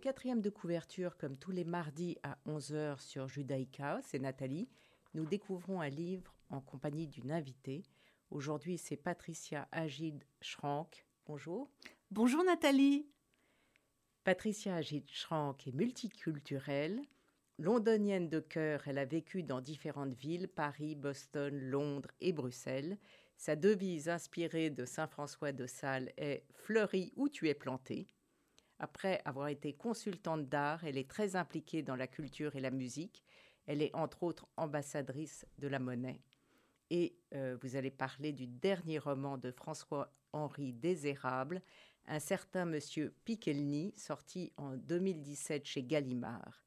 quatrième de couverture, comme tous les mardis à 11h sur Judaïka, c'est Nathalie. Nous découvrons un livre en compagnie d'une invitée. Aujourd'hui, c'est Patricia Agid Schrank. Bonjour. Bonjour Nathalie. Patricia Agid Schrank est multiculturelle. Londonienne de cœur, elle a vécu dans différentes villes, Paris, Boston, Londres et Bruxelles. Sa devise inspirée de Saint François de Sales est Fleuris où tu es planté. Après avoir été consultante d'art, elle est très impliquée dans la culture et la musique. Elle est entre autres ambassadrice de la monnaie. Et euh, vous allez parler du dernier roman de François-Henri Désérable, Un certain Monsieur Piquelny, sorti en 2017 chez Gallimard.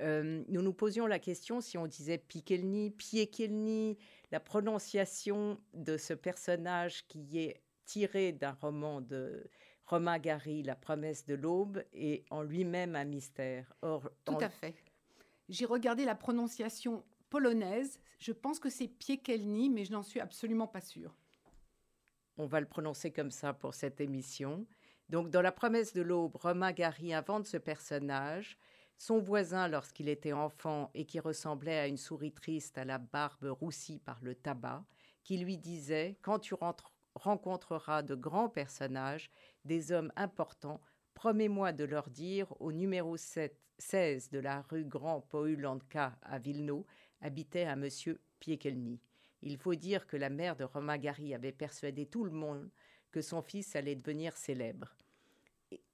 Euh, nous nous posions la question si on disait Piquelny, Piekelny, la prononciation de ce personnage qui est tiré d'un roman de Romain Gary, La promesse de l'aube, est en lui-même un mystère. Or, Tout à fait. J'ai regardé la prononciation polonaise. Je pense que c'est Piekelny, mais je n'en suis absolument pas sûre. On va le prononcer comme ça pour cette émission. Donc, dans La promesse de l'aube, Romain Gary invente ce personnage. Son voisin, lorsqu'il était enfant et qui ressemblait à une souris triste à la barbe roussie par le tabac, qui lui disait Quand tu rencontreras de grands personnages, des hommes importants, promets-moi de leur dire au numéro 7, 16 de la rue Grand Poulanka à Villeneuve habitait un monsieur Piekelny. Il faut dire que la mère de Romain Gary avait persuadé tout le monde que son fils allait devenir célèbre.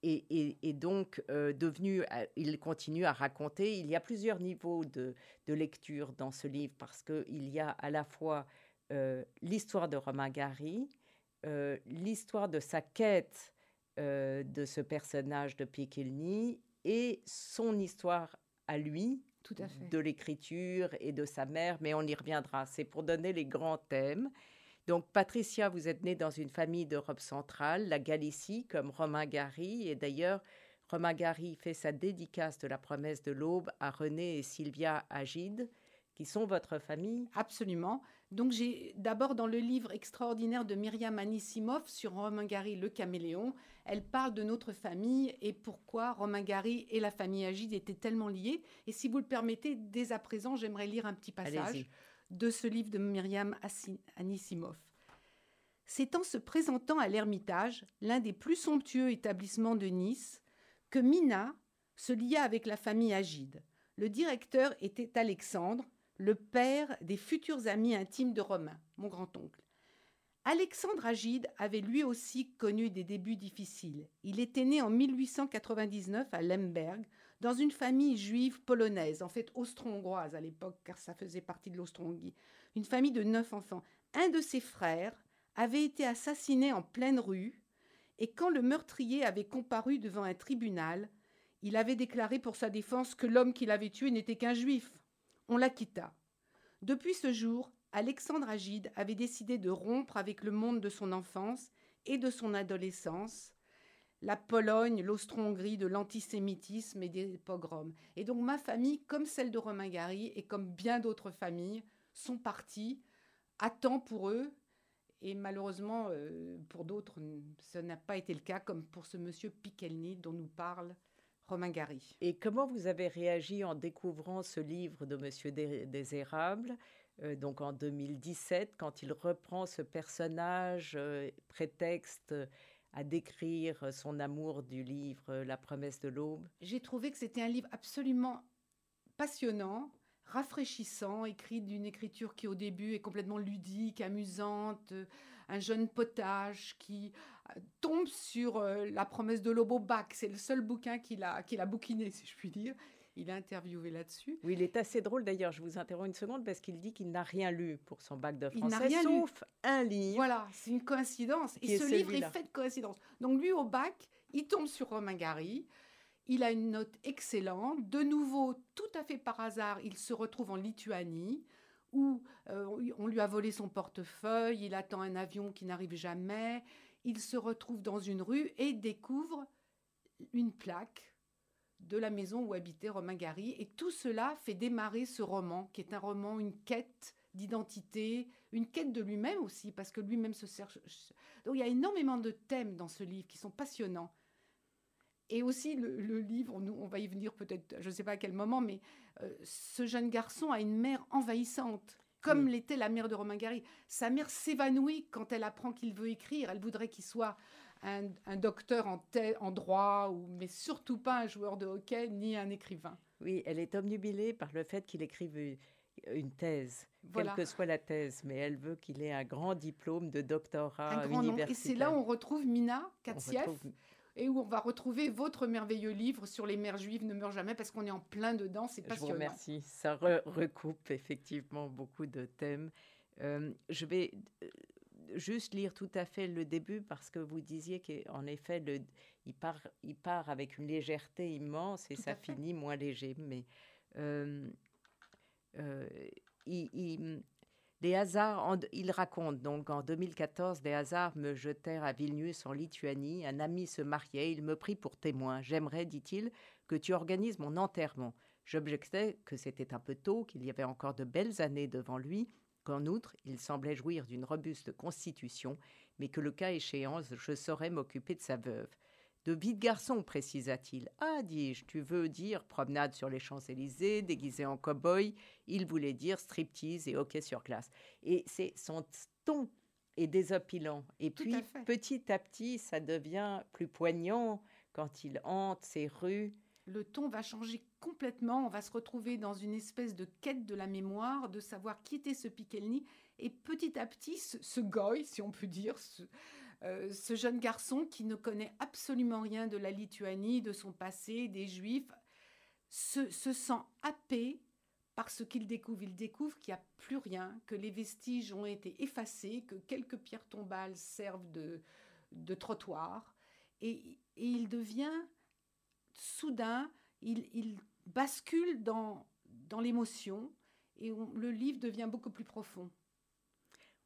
Et, donc, euh, devenu, euh, il continue à raconter. Il y a plusieurs niveaux de, lecture dans ce livre parce qu'il y a à la fois euh, l'histoire de Romain Gary, l'histoire de sa quête de ce personnage de Piquelny et son histoire à lui, Tout à fait. de l'écriture et de sa mère, mais on y reviendra. C'est pour donner les grands thèmes. Donc, Patricia, vous êtes née dans une famille d'Europe centrale, la Galicie, comme Romain Gary. Et d'ailleurs, Romain Gary fait sa dédicace de la promesse de l'aube à René et Sylvia Agide, qui sont votre famille Absolument. Donc j'ai d'abord dans le livre extraordinaire de Myriam Anissimov sur Romain Gary le caméléon, elle parle de notre famille et pourquoi Romain Gary et la famille Agide étaient tellement liés. Et si vous le permettez, dès à présent, j'aimerais lire un petit passage de ce livre de Myriam Anissimov. C'est en se présentant à l'Ermitage, l'un des plus somptueux établissements de Nice, que Mina se lia avec la famille Agide. Le directeur était Alexandre, le père des futurs amis intimes de Romain, mon grand-oncle. Alexandre Agide avait lui aussi connu des débuts difficiles. Il était né en 1899 à Lemberg, dans une famille juive polonaise, en fait austro-hongroise à l'époque, car ça faisait partie de l'Austro-Hongrie. Une famille de neuf enfants. Un de ses frères avait été assassiné en pleine rue, et quand le meurtrier avait comparu devant un tribunal, il avait déclaré pour sa défense que l'homme qu'il avait tué n'était qu'un juif on la quitta. Depuis ce jour, Alexandre Agide avait décidé de rompre avec le monde de son enfance et de son adolescence, la Pologne, l'Austro-Hongrie, de l'antisémitisme et des pogroms. Et donc ma famille, comme celle de Romain Gary et comme bien d'autres familles, sont parties à temps pour eux. Et malheureusement, euh, pour d'autres, ce n'a pas été le cas, comme pour ce monsieur Piquelny dont nous parle Romain Gary. Et comment vous avez réagi en découvrant ce livre de Monsieur Désérable, euh, donc en 2017, quand il reprend ce personnage, euh, prétexte à décrire son amour du livre La promesse de l'aube? J'ai trouvé que c'était un livre absolument passionnant, rafraîchissant, écrit d'une écriture qui au début est complètement ludique, amusante, un jeune potage qui euh, tombe sur euh, la promesse de Lobo Bac. C'est le seul bouquin qu'il a, qu'il a bouquiné, si je puis dire. Il a interviewé là-dessus. Oui, il est assez drôle d'ailleurs. Je vous interromps une seconde parce qu'il dit qu'il n'a rien lu pour son bac de français, il rien sauf un livre. Voilà, c'est une coïncidence. Et ce livre est fait de coïncidence. Donc lui, au bac, il tombe sur Romain Gary. Il a une note excellente. De nouveau, tout à fait par hasard, il se retrouve en Lituanie où euh, on lui a volé son portefeuille, il attend un avion qui n'arrive jamais, il se retrouve dans une rue et découvre une plaque de la maison où habitait Romain Gary. Et tout cela fait démarrer ce roman, qui est un roman, une quête d'identité, une quête de lui-même aussi, parce que lui-même se cherche. Donc il y a énormément de thèmes dans ce livre qui sont passionnants. Et aussi le, livre, on, va y venir peut-être, je ne sais pas à quel moment, mais euh, ce jeune garçon a une mère envahissante, comme l'était la mère de Romain Gary. Sa mère s'évanouit quand elle apprend qu'il veut écrire. Elle voudrait qu'il soit un, docteur en, en droit, ou, mais surtout pas un joueur de hockey ni un écrivain. Oui, elle est omnubilée par le fait qu'il écrive une thèse, quelle que soit la thèse, mais elle veut qu'il ait un grand diplôme de doctorat universitaire. Et c'est là où on retrouve Mina Katsiev, et où on va retrouver votre merveilleux livre sur les mères juives ne meurent jamais, parce qu'on est en plein dedans, c'est passionnant. Je vous remercie, ça recoupe effectivement beaucoup de thèmes. Euh, je vais euh, juste lire tout à fait le début parce que vous disiez qu'en effet, le, il, part, il part avec une légèreté immense et ça finit moins léger. Mais euh, euh, il, des hasards, il raconte donc en 2014, des hasards me jetèrent à Vilnius en Lituanie. Un ami se mariait, il me prit pour témoin. J'aimerais, dit-il, que tu organises mon enterrement. J'objectais que c'était un peu tôt, qu'il y avait encore de belles années devant lui, qu'en outre, il semblait jouir d'une robuste constitution, mais que le cas échéant, je saurais m'occuper de sa veuve. De vie de garçon, précisa-t-il. Ah, dis-je, tu veux dire promenade sur les Champs-Élysées, déguisé en cow-boy Il voulait dire striptease et hockey sur glace. Et c'est son ton est désopilant. Et puis, petit à petit, ça devient plus poignant quand il hante ces rues. Le ton va changer complètement. On va se retrouver dans une espèce de quête de la mémoire, de savoir qui était ce Pikelny. Et petit à petit, ce, ce goy, si on peut dire, ce, euh, ce jeune garçon qui ne connaît absolument rien de la Lituanie, de son passé, des Juifs, se, sent happé par ce qu'il découvre. Il découvre qu'il n'y a plus rien, que les vestiges ont été effacés, que quelques pierres tombales servent de, trottoir. Et, il devient soudain, il, bascule dans l'émotion et le livre devient beaucoup plus profond.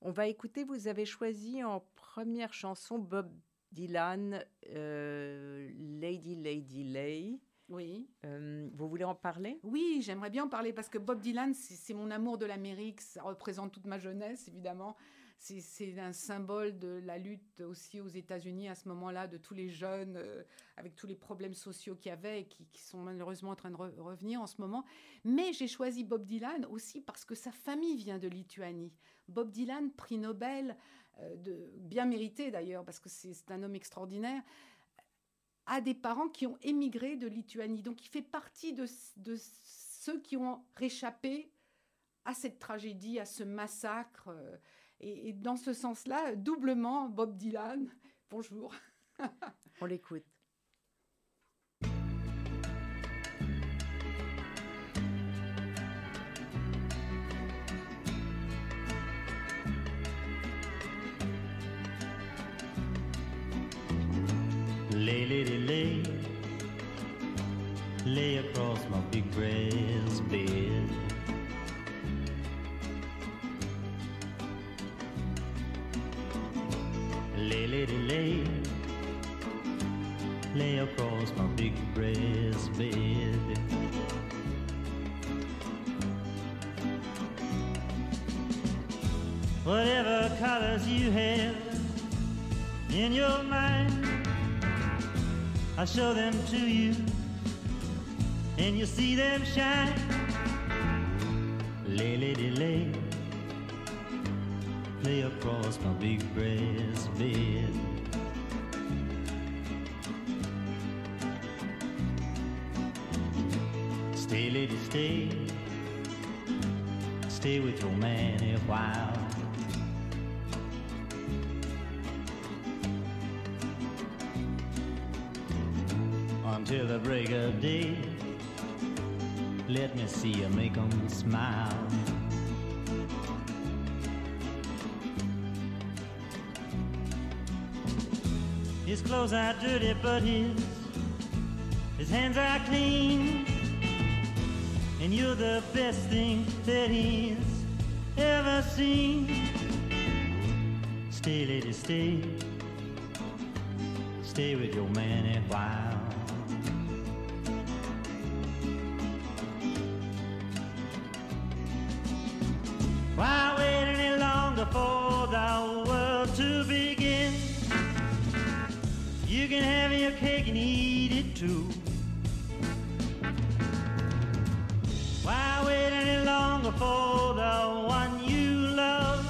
On va écouter, vous avez choisi en première chanson Bob Dylan, euh, Lady Lady Lay. Oui. Euh, vous voulez en parler? Oui, j'aimerais bien en parler parce que Bob Dylan, c'est mon amour de l'Amérique, ça représente toute ma jeunesse, évidemment c'est un symbole de la lutte aussi aux États-Unis à ce moment-là, de tous les jeunes, euh, avec tous les problèmes sociaux qu'il y avait et qui, sont malheureusement en train de revenir en ce moment. Mais j'ai choisi Bob Dylan aussi parce que sa famille vient de Lituanie. Bob Dylan, prix Nobel, euh, bien mérité d'ailleurs, parce que c'est un homme extraordinaire, a des parents qui ont émigré de Lituanie. Donc il fait partie de, de ceux qui ont réchappé à cette tragédie, à ce massacre. Euh, et, dans ce sens-là, doublement, Bob Dylan, bonjour. On l'écoute. In your mind, I show them to you, and you see them shine. Lay, lady, lay lay across my big breast bed. Stay, lady, stay. Stay with your man a while. Smile. His clothes are dirty, but his his hands are clean. And you're the best thing that he's ever seen. Stay, lady, stay. stay with your man a while. Why wait any longer for the world to begin? You can have your cake and eat it too. Why wait any longer for the one you love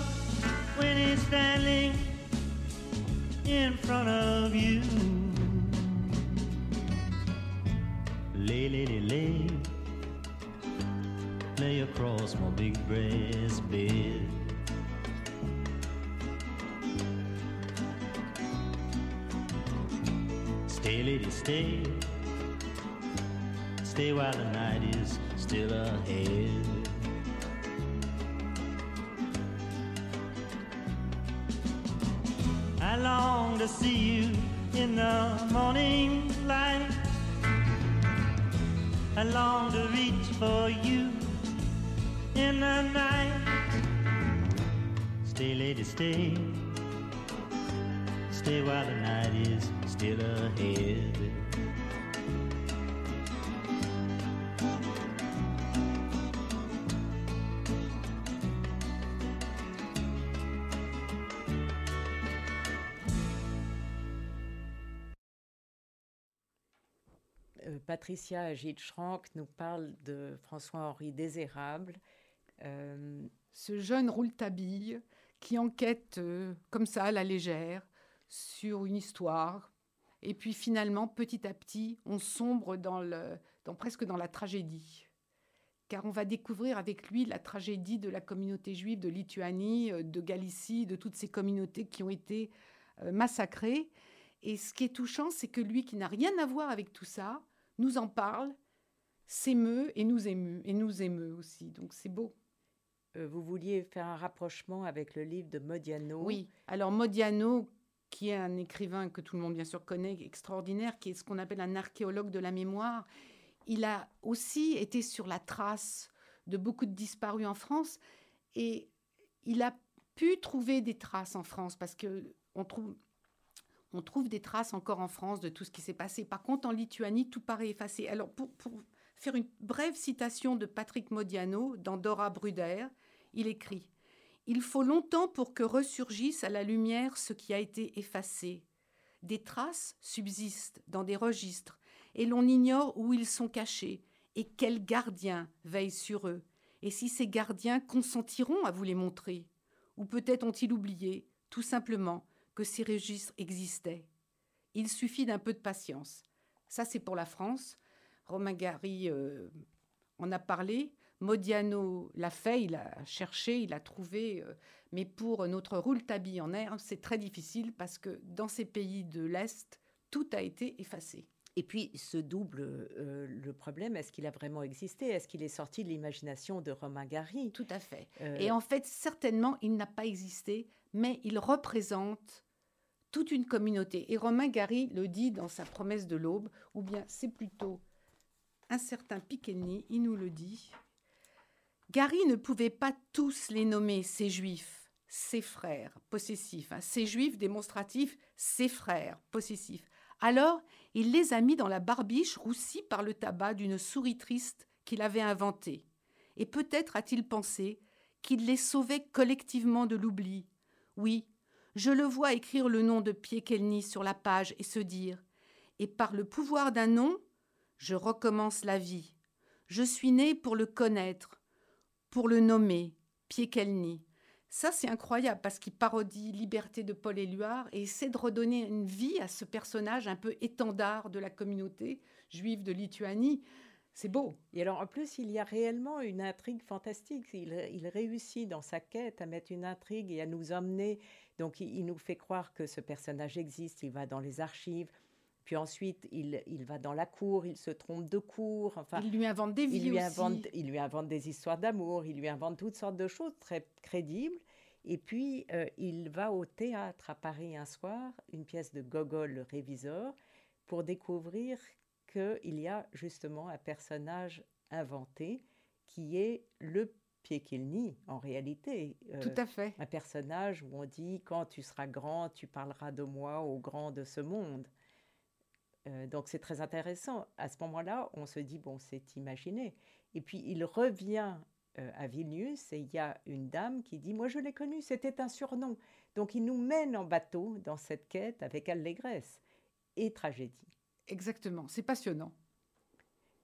when he's standing in front of you? Lay, lay, lay, lay, lay across my big breast bed. Stay, lady, stay. Stay while the night is still ahead. I long to see you in the morning light. I long to reach for you in the night. Stay, lady, stay. Stay while the night is still ahead. Euh, Patricia Gilles-Schrank nous parle de François-Henri Désérable. Euh, Ce jeune rouletabille qui enquête euh, comme ça à la légère sur une histoire. Et puis finalement, petit à petit, on sombre dans presque dans la tragédie. Car on va découvrir avec lui la tragédie de la communauté juive de Lituanie, euh, de Galicie, de toutes ces communautés qui ont été massacrées. Et ce qui est touchant, c'est que lui, qui n'a rien à voir avec tout ça, nous en parle, s'émeut et nous émeut, et nous émeut aussi. Donc c'est beau. Euh, vous vouliez faire un rapprochement avec le livre de Modiano. Oui. Alors Modiano, qui est un écrivain que tout le monde bien sûr connaît, extraordinaire, qui est ce qu'on appelle un archéologue de la mémoire, il a aussi été sur la trace de beaucoup de disparus en France et il a pu trouver des traces en France parce que on trouve des traces encore en France de tout ce qui s'est passé. Par contre, en Lituanie, tout paraît effacé. Alors, pour, pour faire une brève citation de Patrick Modiano dans Dora Bruder, il écrit Il faut longtemps pour que ressurgisse à la lumière ce qui a été effacé. Des traces subsistent dans des registres, et l'on ignore où ils sont cachés, et quels gardiens veillent sur eux, et si ces gardiens consentiront à vous les montrer? Ou peut-être ont-ils oublié, tout simplement, que ces registres existaient? Il suffit d'un peu de patience. Ça, c'est pour la France. Romain Gary euh, en a parlé. Modiano l'a fait, il a cherché, il a trouvé. euh, mais pour notre rouletabille en air, c'est très difficile parce que dans ces pays de l'Est, tout a été effacé. Et puis, ce double, euh, le problème, est-ce qu'il a vraiment existé? Est-ce qu'il est sorti de l'imagination de Romain Gary Tout à fait. Euh, Et en fait, certainement, il n'a pas existé, mais il représente toute une communauté. Et Romain Gary le dit dans sa promesse de l'aube, ou bien c'est plutôt un certain Piqueny, il nous le dit. Gary ne pouvait pas tous les nommer ses juifs, ses frères possessifs, hein, ses juifs démonstratifs, ses frères possessifs. Alors, il les a mis dans la barbiche roussie par le tabac d'une souris triste qu'il avait inventée. Et peut-être a-t-il pensé qu'il les sauvait collectivement de l'oubli. Oui, je le vois écrire le nom de Piekelny sur la page et se dire Et par le pouvoir d'un nom, je recommence la vie. Je suis né pour le connaître, pour le nommer, Piekelny. Ça, c'est incroyable parce qu'il parodie Liberté de Paul Éluard et essaie de redonner une vie à ce personnage un peu étendard de la communauté juive de Lituanie. C'est beau. Et alors, en plus, il y a réellement une intrigue fantastique. Il, réussit dans sa quête à mettre une intrigue et à nous emmener. Donc, il nous fait croire que ce personnage existe. Il va dans les archives. Puis ensuite, il, il va dans la cour. Il se trompe de cour. Enfin, il lui invente des vies il lui, aussi. invente, il lui invente des histoires d'amour. Il lui invente toutes sortes de choses très crédibles. Et puis, euh, il va au théâtre à Paris un soir, une pièce de Gogol, le réviseur, pour découvrir qu'il y a justement un personnage inventé qui est le Piekelny, en réalité. Euh, Tout à fait. Un personnage où on dit quand tu seras grand, tu parleras de moi aux grands de ce monde. Euh, donc c'est très intéressant. À ce moment-là, on se dit, bon, c'est imaginé. Et puis il revient euh, à Vilnius et il y a une dame qui dit, moi je l'ai connu, c'était un surnom. Donc il nous mène en bateau dans cette quête avec allégresse et tragédie. Exactement, c'est passionnant.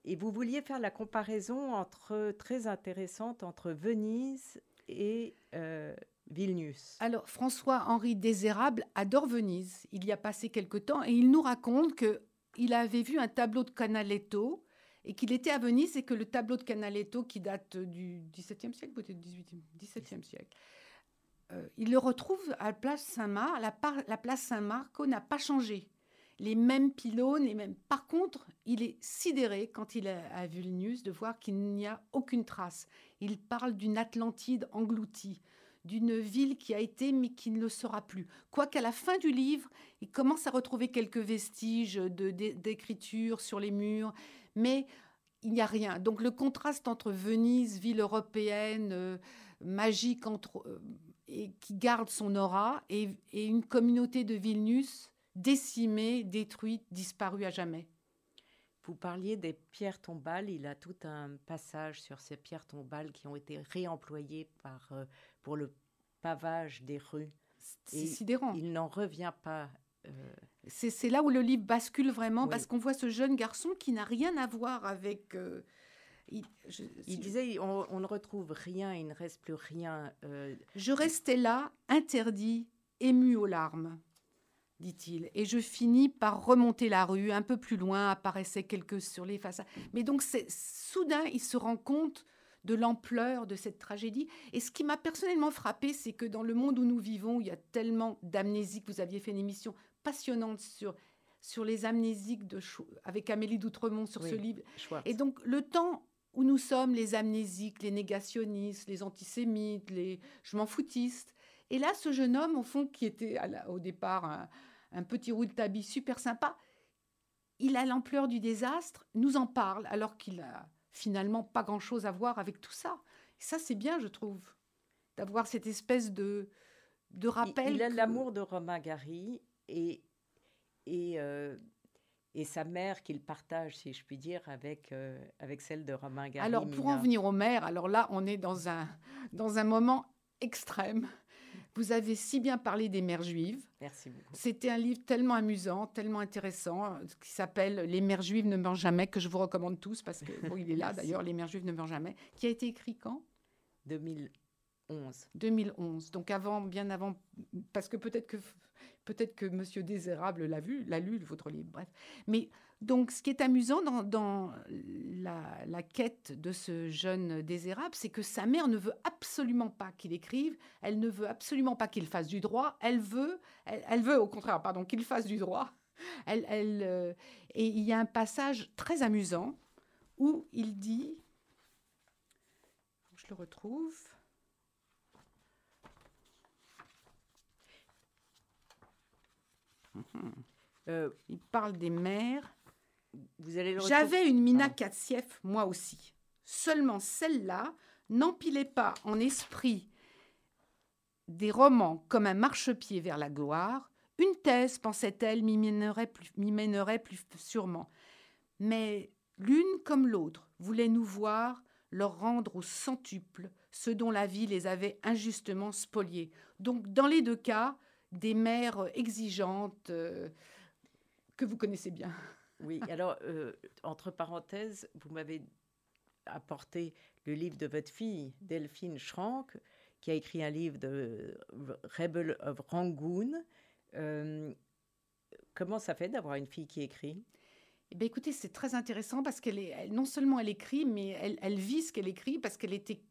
Et vous vouliez faire la comparaison entre, très intéressante entre Venise et euh, Vilnius. Alors, François-Henri Désérable adore Venise. Il y a passé quelque temps et il nous raconte que il avait vu un tableau de Canaletto et qu'il était à Venise et que le tableau de Canaletto, qui date du XVIIe siècle, peut-être du XVIIe siècle, euh, il le retrouve à la place Saint-Marc. La, la, place Saint-Marco n'a pas changé. Les mêmes pylônes, et même. Par contre, il est sidéré quand il est à Vilnius de voir qu'il n'y a aucune trace. Il parle d'une Atlantide engloutie, d'une ville qui a été mais qui ne le sera plus. Quoiqu'à la fin du livre, il commence à retrouver quelques vestiges d'écriture sur les murs, mais il n'y a rien. Donc le contraste entre Venise, ville européenne, euh, magique, entre, euh, et qui garde son aura, et, une communauté de Vilnius décimée, détruite, disparue à jamais. Vous parliez des pierres tombales. Il a tout un passage sur ces pierres tombales qui ont été réemployées par, euh, pour le pavage des rues. C'est sidérant. Il n'en revient pas. Euh, c'est là où le livre bascule vraiment, parce qu'on voit ce jeune garçon qui n'a rien à voir avec... Euh, il, disait, on, ne retrouve rien, il ne reste plus rien. Je restais là, interdit, ému aux larmes dit-il. Et je finis par remonter la rue. Un peu plus loin apparaissaient quelques sur les façades. Mais donc, soudain, il se rend compte de l'ampleur de cette tragédie. Et ce qui m'a personnellement frappé, c'est que dans le monde où nous vivons, il y a tellement d'amnésiques. Vous aviez fait une émission passionnante sur, sur les amnésiques de, avec Amélie d'Outremont sur ce livre. Et donc, le temps où nous sommes, les amnésiques, les négationnistes, les antisémites, les je m'en foutistes. Et là, ce jeune homme, au fond, qui était au départ un, un petit rouletabille super sympa. Il a l'ampleur du désastre, nous en parle, alors qu'il a finalement pas grand-chose à voir avec tout ça. Et ça, c'est bien, je trouve, d'avoir cette espèce de, de rappel. Il, a l'amour de Romain Gary et, et, euh, et sa mère qu'il partage, si je puis dire, avec, euh, avec celle de Romain Gary. Alors, pour en venir aux mères, alors là, on est dans un, dans un moment extrême. Vous avez si bien parlé des mères juives. Merci beaucoup. C'était un livre tellement amusant, tellement intéressant, qui s'appelle Les mères juives ne meurent jamais, que je vous recommande tous, parce que bon, il est là d'ailleurs, Les mères juives ne meurent jamais, qui a été écrit quand? 2011. 2011. Donc avant, bien avant, parce que peut-être que peut-être que Monsieur Désérable l'a vu, l'a lu votre livre. Bref, mais donc, ce qui est amusant dans, la, quête de ce jeune désérable, c'est que sa mère ne veut absolument pas qu'il écrive, elle ne veut absolument pas qu'il fasse du droit, elle veut, elle, veut au contraire, pardon, qu'il fasse du droit. Euh, et il y a un passage très amusant où il dit, je le retrouve. Euh, il parle des mères j'avais une Mina Katsiev, moi aussi. Seulement celle-là n'empilait pas en esprit des romans comme un marchepied vers la gloire. Une thèse, pensait-elle, m'y mènerait, plus, mènerait plus sûrement. Mais l'une comme l'autre voulait nous voir leur rendre au centuple ce dont la vie les avait injustement spoliés. Donc, dans les deux cas, des mères exigeantes euh, que vous connaissez bien. Oui, alors, euh, entre parenthèses, vous m'avez apporté le livre de votre fille, Delphine Schrank, qui a écrit un livre de Rebel of Rangoon. Euh, comment ça fait d'avoir une fille qui écrit? Eh bien, écoutez, c'est très intéressant parce qu'elle est, non seulement elle écrit, mais elle, elle vit ce qu'elle écrit parce qu'elle était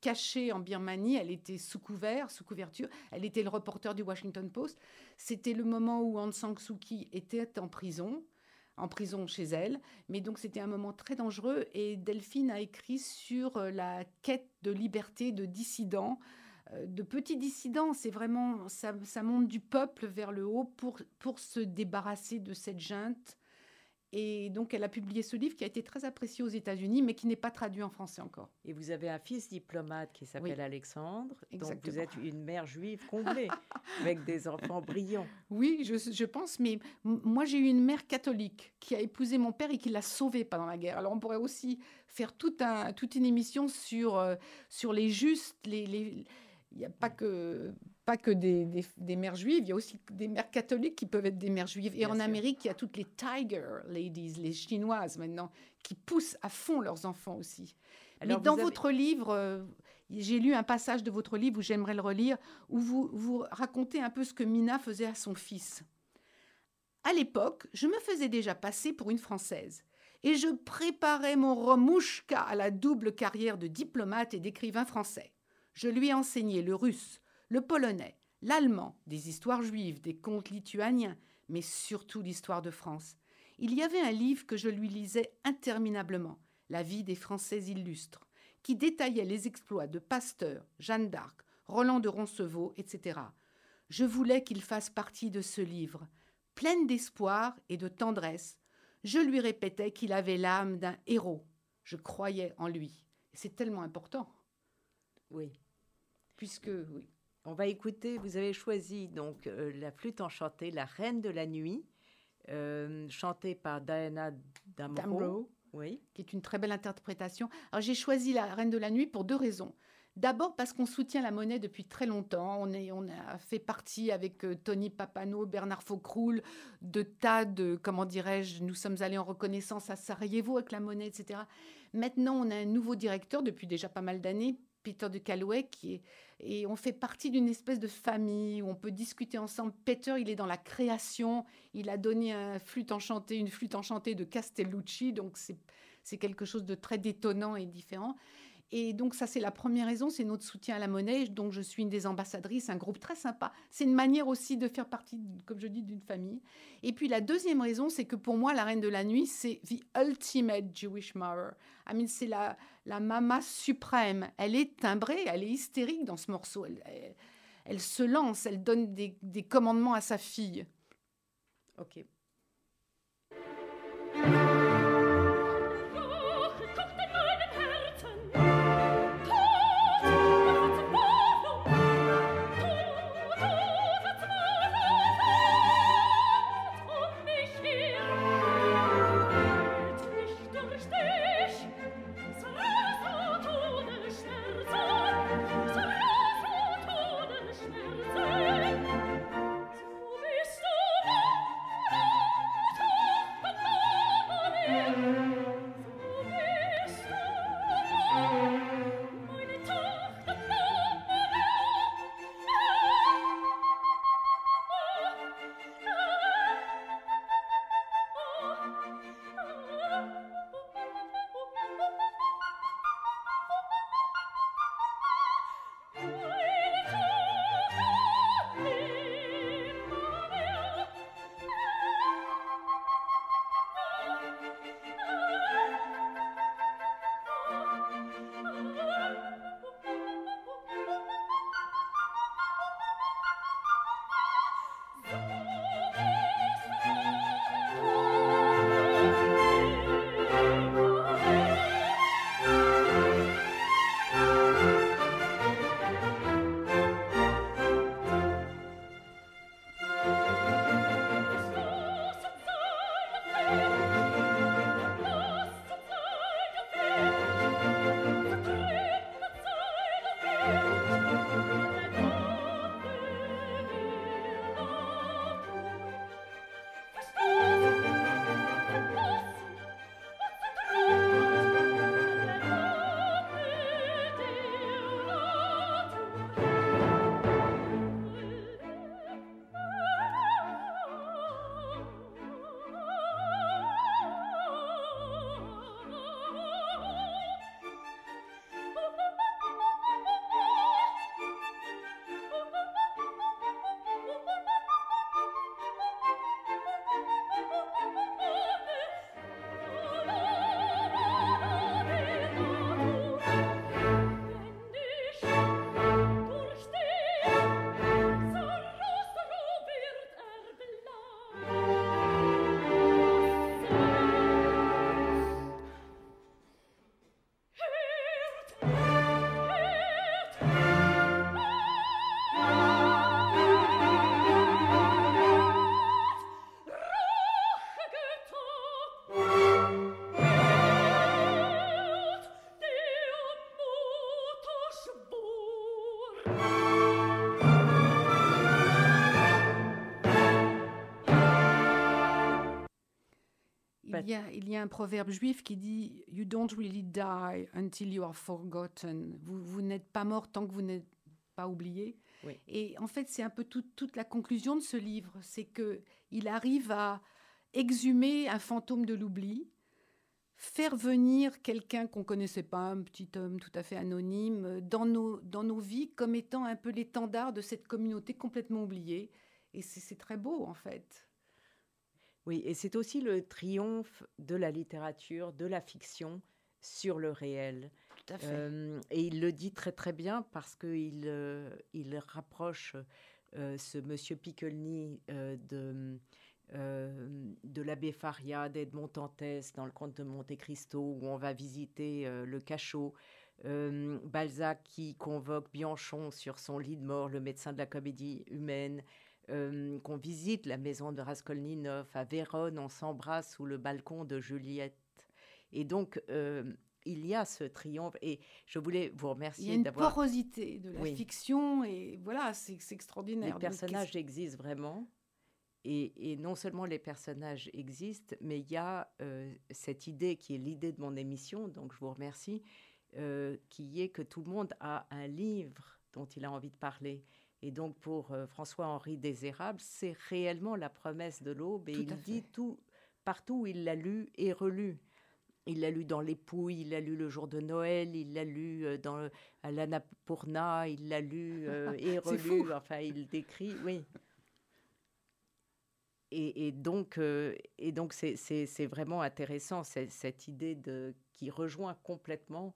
cachée en Birmanie, elle était sous couvert, sous couverture, elle était le reporter du Washington Post. C'était le moment où Aung San Suu Kyi était en prison en prison chez elle. Mais donc c'était un moment très dangereux et Delphine a écrit sur euh, la quête de liberté de dissidents, euh, de petits dissidents. C'est vraiment, ça, monte du peuple vers le haut pour, pour se débarrasser de cette junte. Et donc, elle a publié ce livre qui a été très apprécié aux États-Unis, mais qui n'est pas traduit en français encore. Et vous avez un fils diplomate qui s'appelle Alexandre. Donc, Exactement. vous êtes une mère juive comblée, avec des enfants brillants. Oui, je, je pense, mais moi j'ai eu une mère catholique qui a épousé mon père et qui l'a sauvé pendant la guerre. Alors on pourrait aussi faire un, toute une émission sur, euh, sur les justes, les, les- il n'y a pas que, pas que des, des- des mères juives, il y a aussi des mères catholiques qui peuvent être des mères juives. Et Bien en sûr. Amérique, il y a toutes les tiger ladies, les chinoises maintenant, qui poussent à fond leurs enfants aussi. Alors, Mais dans avez- votre livre, euh, j'ai lu un passage de votre livre où j'aimerais le relire, où vous, vous racontez un peu ce que Mina faisait à son fils. À l'époque, je me faisais déjà passer pour une Française et je préparais mon Romouchka à la double carrière de diplomate et d'écrivain français. Je lui ai enseigné le russe, le polonais, l'allemand, des histoires juives, des contes lituaniens, mais surtout l'histoire de France. Il y avait un livre que je lui lisais interminablement, La vie des Français illustres, qui détaillait les exploits de Pasteur, Jeanne d'Arc, Roland de Roncevaux, etc. Je voulais qu'il fasse partie de ce livre, pleine d'espoir et de tendresse. Je lui répétais qu'il avait l'âme d'un héros. Je croyais en lui. C'est tellement important, Oui. puisque oui. On va écouter, vous avez choisi donc euh, la flûte enchantée, La Reine de la Nuit, euh, chantée par Diana Damro. Damro. Oui. qui est une très belle interprétation. Alors j'ai choisi La Reine de la Nuit pour deux raisons. D'abord parce qu'on soutient la monnaie depuis très longtemps. On, est, on a fait partie avec euh, Tony Papano, Bernard Faucroul, de tas de, comment dirais-je, nous sommes allés en reconnaissance à Sarajevo avec la monnaie, etc. Maintenant, on a un nouveau directeur depuis déjà pas mal d'années, Peter de Calloway, qui est, et on fait partie d'une espèce de famille où on peut discuter ensemble. Peter, il est dans la création. Il a donné un flûte enchantée, une flûte enchantée de Castellucci, donc c'est quelque chose de très détonnant et différent. Et donc ça, c'est la première raison, c'est notre soutien à la monnaie. Donc je suis une des ambassadrices, un groupe très sympa. C'est une manière aussi de faire partie, comme je dis, d'une famille. Et puis la deuxième raison, c'est que pour moi, la Reine de la Nuit, c'est the ultimate Jewish mother. I mean, c'est la, la mama suprême. Elle est timbrée, elle est hystérique dans ce morceau. Elle, elle, se lance, elle donne des, des commandements à sa fille. Ok. Oh. Il y, a, il y a un proverbe juif qui dit You don't really die until you are forgotten. Vous, vous n'êtes pas mort tant que vous n'êtes pas oublié. Oui. Et en fait, c'est un peu tout- toute la conclusion de ce livre. C'est que il arrive à exhumer un fantôme de l'oubli, faire venir quelqu'un qu'on connaissait pas, un petit homme tout à fait anonyme, dans nos, dans nos vies comme étant un peu l'étendard de cette communauté complètement oubliée. Et c'est très beau, en fait. Oui, et c'est aussi le triomphe de la littérature, de la fiction sur le réel. Tout à fait. Euh, et il le dit très très bien parce qu'il euh, il rapproche euh, ce monsieur Piccolini euh, de, euh, de l'abbé Faria, d'Edmond Dantès dans le conte de Monte Cristo où on va visiter le cachot. Balzac qui convoque Bianchon sur son lit de mort, le médecin de la comédie humaine. Euh, qu'on visite la maison de Raskolnikov à Vérone, on s'embrasse sous le balcon de Juliette. Et donc, euh, il y a ce triomphe. Et je voulais vous Il y a remercier une d'avoir. porosité de la Oui. fiction et voilà, c'est extraordinaire. Les Donc, personnages existent vraiment. Et, et non seulement les personnages existent, mais il y a euh, cette idée qui est l'idée de mon émission, donc je vous remercie, euh, qui est que tout le monde a un livre dont il a envie de parler. Et donc pour euh, François-Henri Désérable, c'est réellement la promesse de l'aube. Et Tout il dit fait. tout, partout où il l'a lu et relu. Il l'a lu dans Les Pouilles, il l'a lu le jour de Noël, il l'a lu euh, dans à l'Annapurna, il l'a lu euh, et relu. fou. Enfin, il décrit, oui. Et, et donc, euh, et donc c'est, vraiment intéressant cette idée de qui rejoint complètement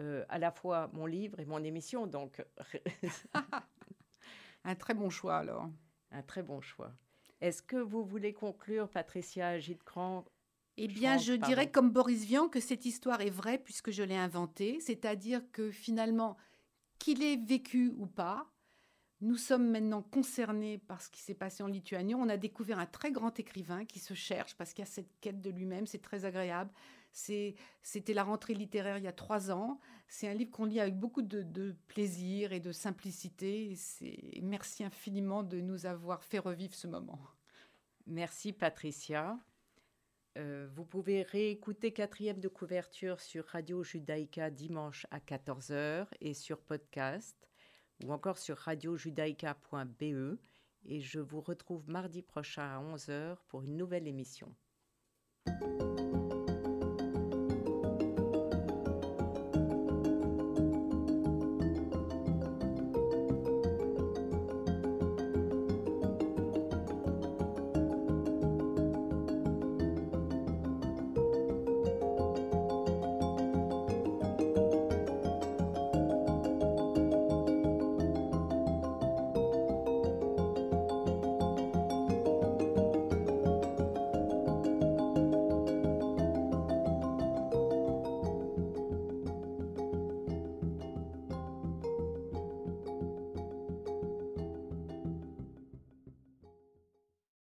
euh, à la fois mon livre et mon émission. Donc, Un très bon choix alors. un très bon choix. Est-ce que vous voulez conclure, Patricia Gitcran? Eh bien, je pardon. dirais comme Boris Vian que cette histoire est vraie puisque je l'ai inventée, c'est-à-dire que finalement, qu'il ait vécu ou pas, nous sommes maintenant concernés par ce qui s'est passé en Lituanie. On a découvert un très grand écrivain qui se cherche parce qu'il y a cette quête de lui-même, c'est très agréable. C'était la rentrée littéraire il y a trois ans. C'est un livre qu'on lit avec beaucoup de, plaisir et de simplicité. Et Merci infiniment de nous avoir fait revivre ce moment. Merci, Patricia. Euh, vous pouvez réécouter quatrième de couverture sur Radio Judaïka dimanche à 14h et sur podcast ou encore sur radiojudaïka.be. Et je vous retrouve mardi prochain à 11h pour une nouvelle émission.